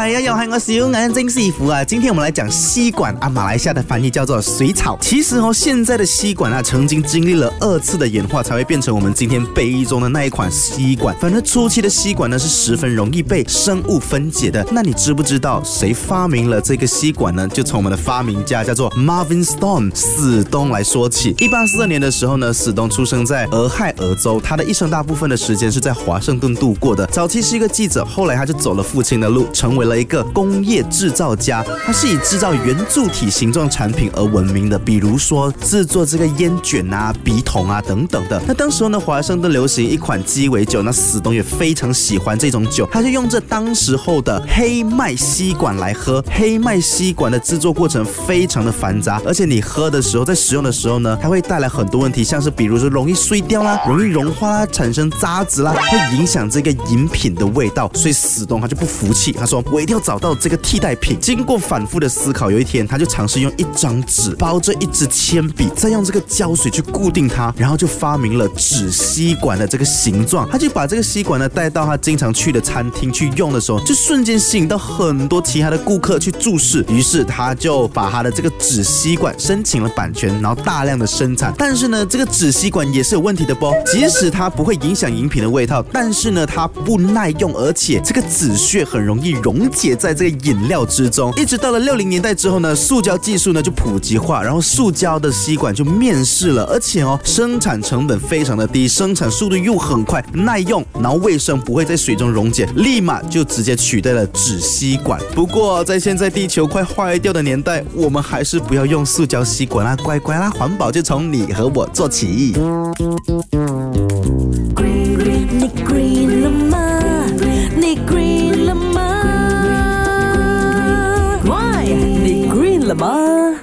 了吗？Why？你 green 了吗？嗨呀，又係我小眼睛師傅啊！今天我们来讲吸管啊，马来西亚的翻译叫做水草。其实哦，现在的吸管啊，曾经经历了二次的演化，才会变成我们今天杯中的那一款吸管。反正初期的吸管呢，是十分容易被生物分解的。那你知不知道谁发明了这个吸管呢？就从我们的发明家叫做 Marvin Stone 史东来说起。一八四二年的时候呢，史东出生在俄亥俄州，他的一生大部分的时间是在华盛顿度过的。早期是一个记者，后来他就走了父亲的路，成为了了一个工业制造家。他是以制造圆柱体形状产品而闻名的，比如说制作这个烟卷啊、笔筒啊等等的。那当时候呢，华盛顿流行一款鸡尾酒，那史东也非常喜欢这种酒，他就用这当时候的黑麦吸管来喝。黑麦吸管的制作过程非常的繁杂，而且你喝的时候，在使用的时候呢，它会带来很多问题，像是比如说容易碎掉啦、容易融化啦、产生渣子啦，会影响这个饮品的味道。所以史东他就不服气，他说我一定要找到这个替代品。经过反复的思考，有一天他就尝试用一张纸包着一支铅笔，再用这个胶水去固定它，然后就发明了纸吸管的这个形状。他就把这个吸管呢带到他经常去的餐厅去用的时候，就瞬间吸引到很多其他的顾客去注视。于是他就把他的这个纸吸管申请了版权，然后大量的生产。但是呢，这个纸吸管也是有问题的啵。即使它不会影响饮品的味道，但是呢，它不耐用，而且这个纸屑很容易溶解在这个饮料之中。一直到了六零年代之后呢，塑胶技术呢就普及化，然后塑胶的吸管就面世了，而且哦，生产成本非常的低，生产速度又很快，耐用，然后卫生不会在水中溶解，立马就直接取代了纸吸管。不过在现在地球快坏掉的年代，我们还是不要用塑胶吸管啦，乖乖啦，环保就从你和我做起。你 green 了了